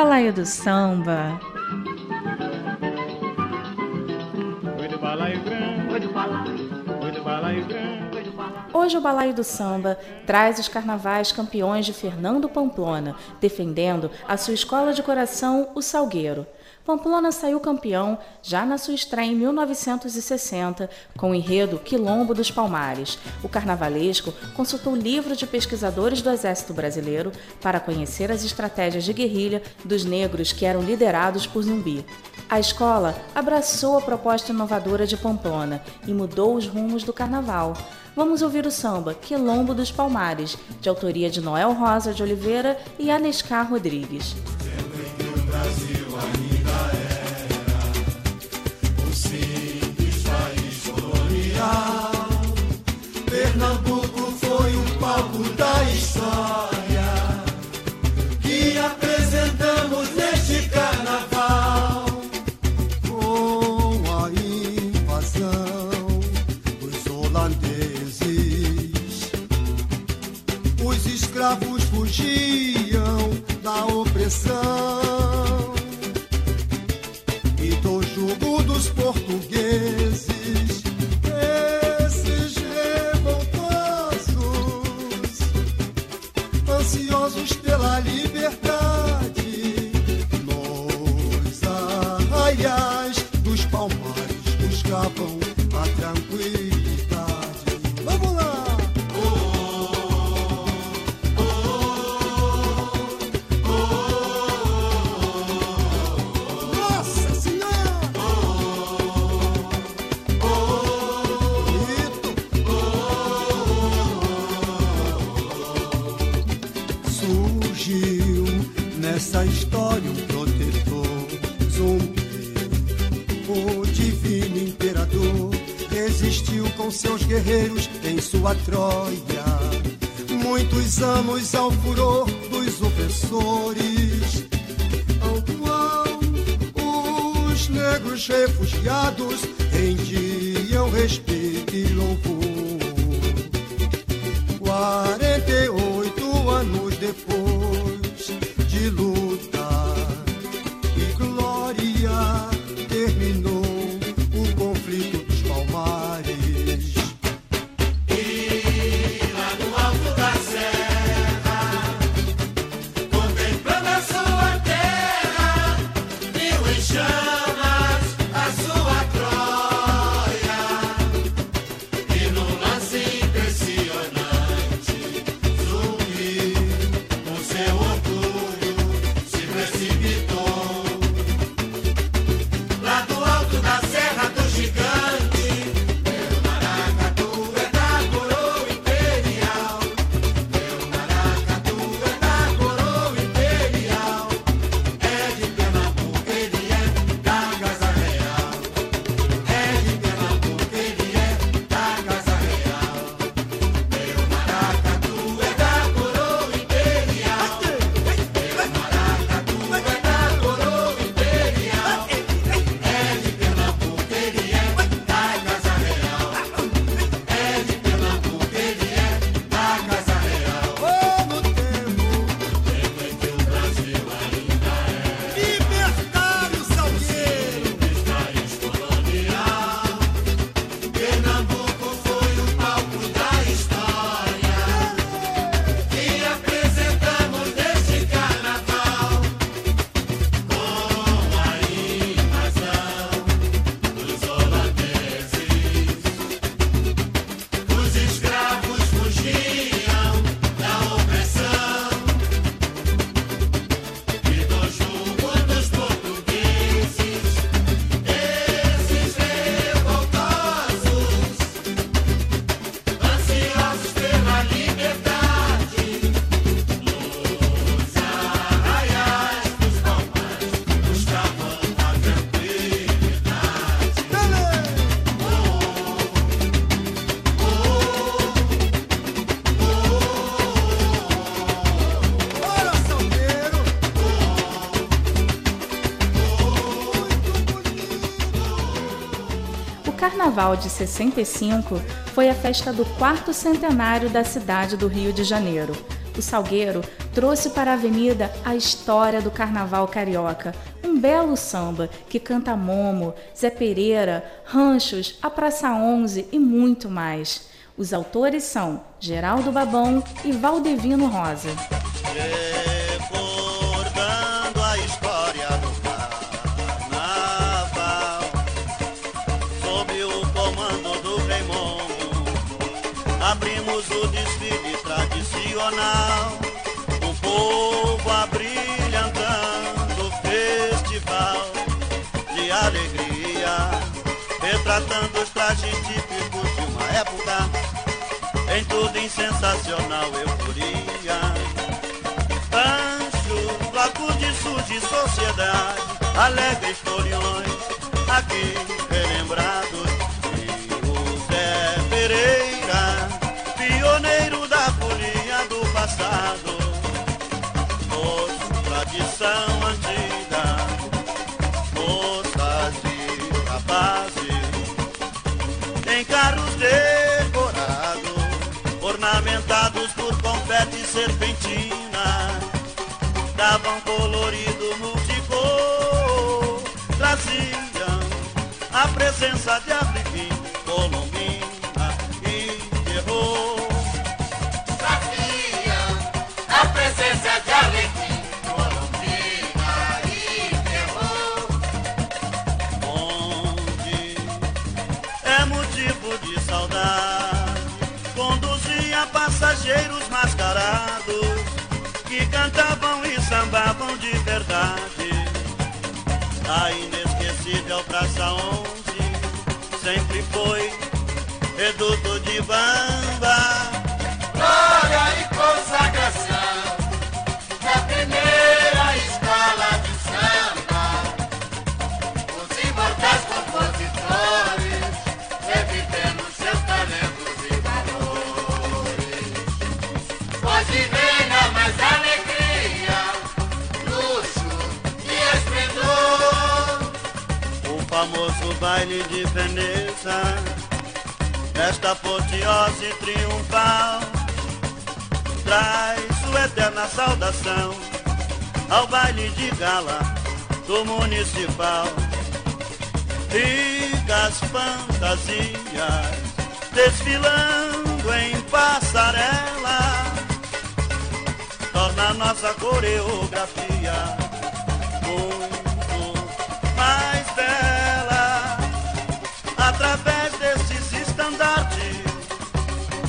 Balaio do Samba. Hoje o Balaio do Samba traz os carnavais campeões de Fernando Pamplona, defendendo a sua escola de coração, o Salgueiro. Pamplona saiu campeão já na sua estreia em 1960 com o enredo Quilombo dos Palmares. O carnavalesco consultou livro de pesquisadores do Exército Brasileiro para conhecer as estratégias de guerrilha dos negros que eram liderados por Zumbi. A escola abraçou a proposta inovadora de Pamplona e mudou os rumos do carnaval. Vamos ouvir o samba Quilombo dos Palmares, de autoria de Noel Rosa de Oliveira e Anescar Rodrigues. God. Troia. Muitos anos ao furor dos opressores, ao qual os negros refugiados rendiam respeito e louvor. carnaval de 65 foi a festa do quarto centenário da cidade do Rio de Janeiro. O Salgueiro trouxe para a avenida a história do carnaval carioca, um belo samba que canta Momo, Zé Pereira, Ranchos, a Praça 11 e muito mais. Os autores são Geraldo Babão e Valdevino Rosa. Yeah. O povo abrilhantando o festival De alegria Retratando os trajes típicos de uma época Em tudo em sensacional euforia Ancho, bloco de sul de sociedade, alegres foliões, aqui relembrados. Passado, tradição antiga, moças e rapazes, em carros decorados, ornamentados por confete e serpentina, davam colorido multicor, traziam a presença de Afriquim, baile de gala do municipal. Ricas fantasias desfilando em passarela, torna nossa coreografia muito mais bela. Através desses estandartes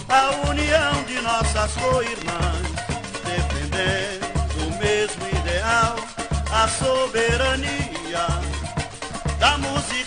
a união de nossas co-irmãs defendendo o mesmo a soberania da música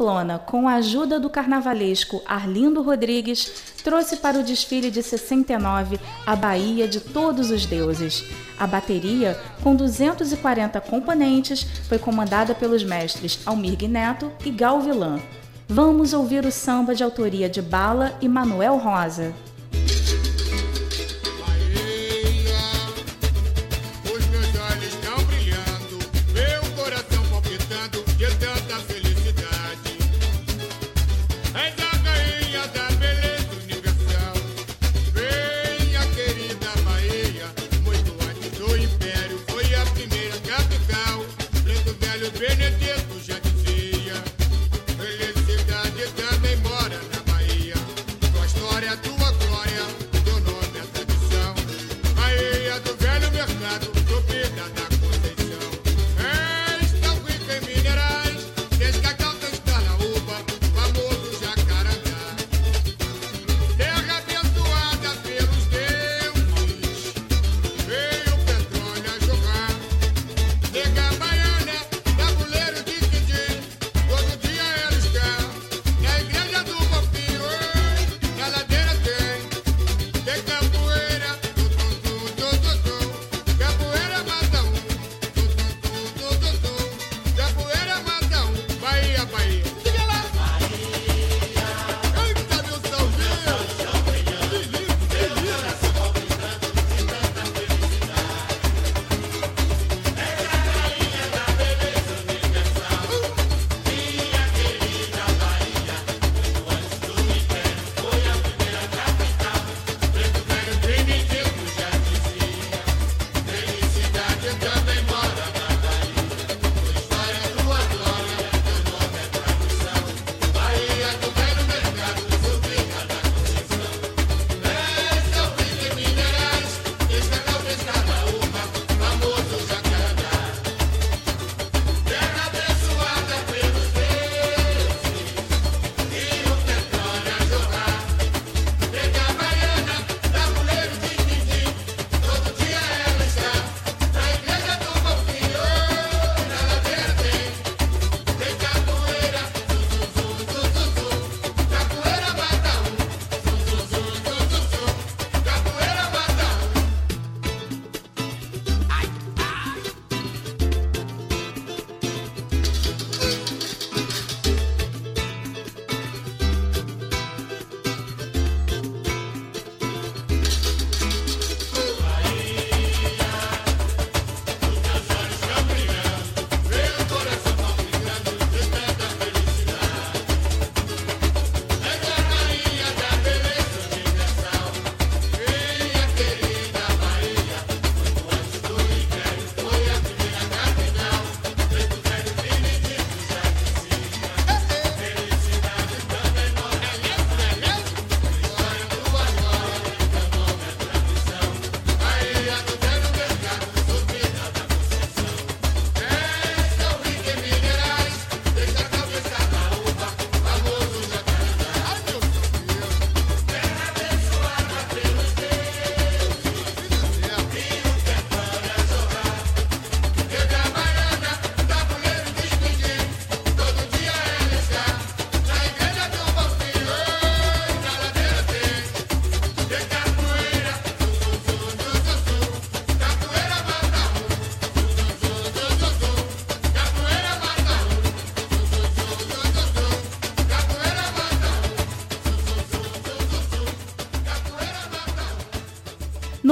Pamplona, com a ajuda do carnavalesco Arlindo Rodrigues, trouxe para o desfile de 69 a Bahia de Todos os Deuses. A bateria, com 240 componentes, foi comandada pelos mestres Almir Neto e Gal Vilan. Vamos ouvir o samba de autoria de Bala e Manuel Rosa.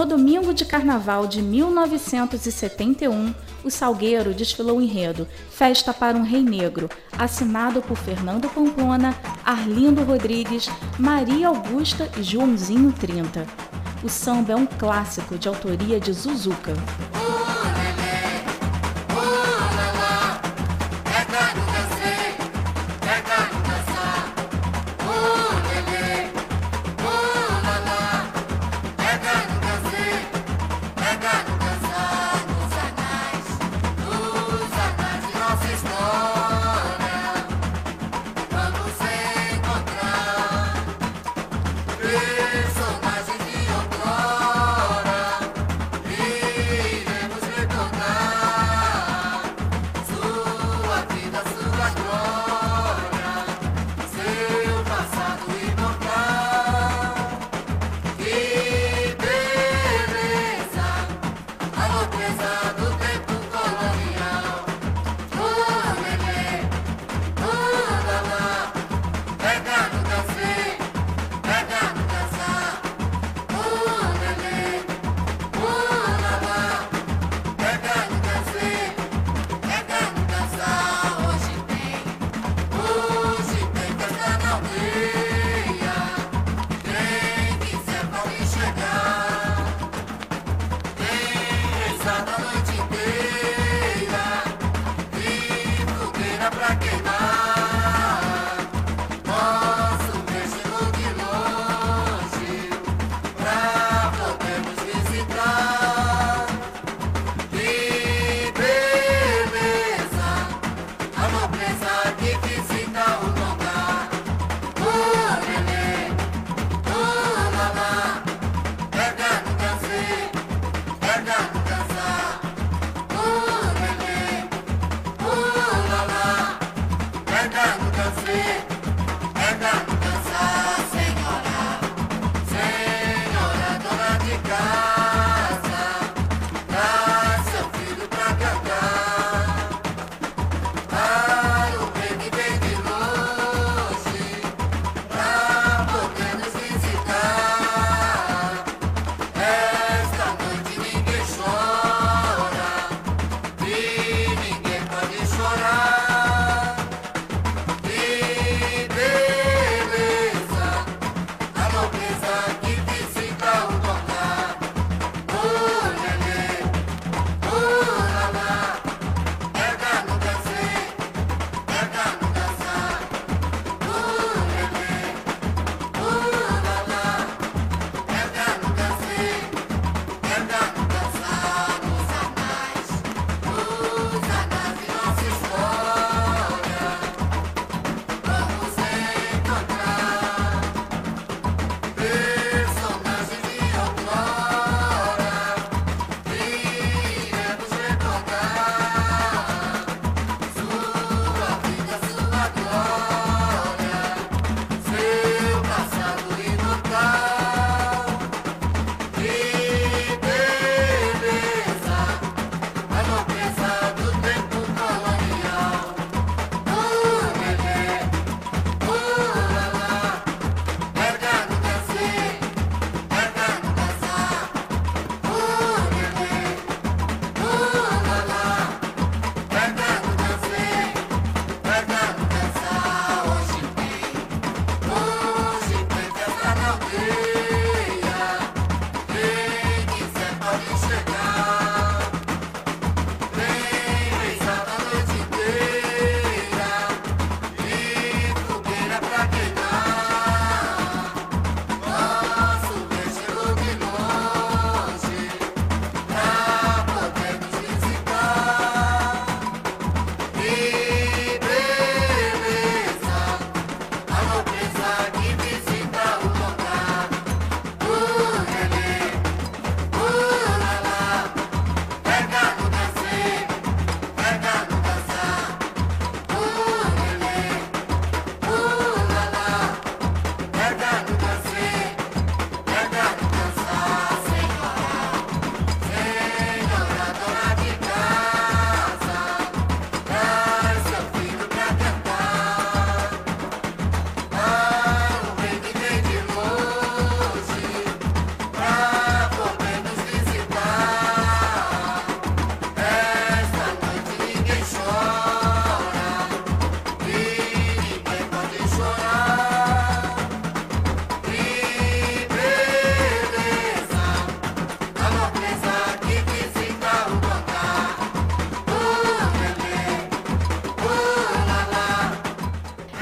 Domingo de carnaval de 1971, o Salgueiro desfilou o enredo Festa para um Rei Negro, assinado por Fernando Pamplona, Arlindo Rodrigues, Maria Augusta e Joãozinho 30. O samba é um clássico de autoria de Zuzuca.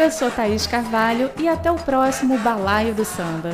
Eu sou Thaís Carvalho e até o próximo Balaio do Samba.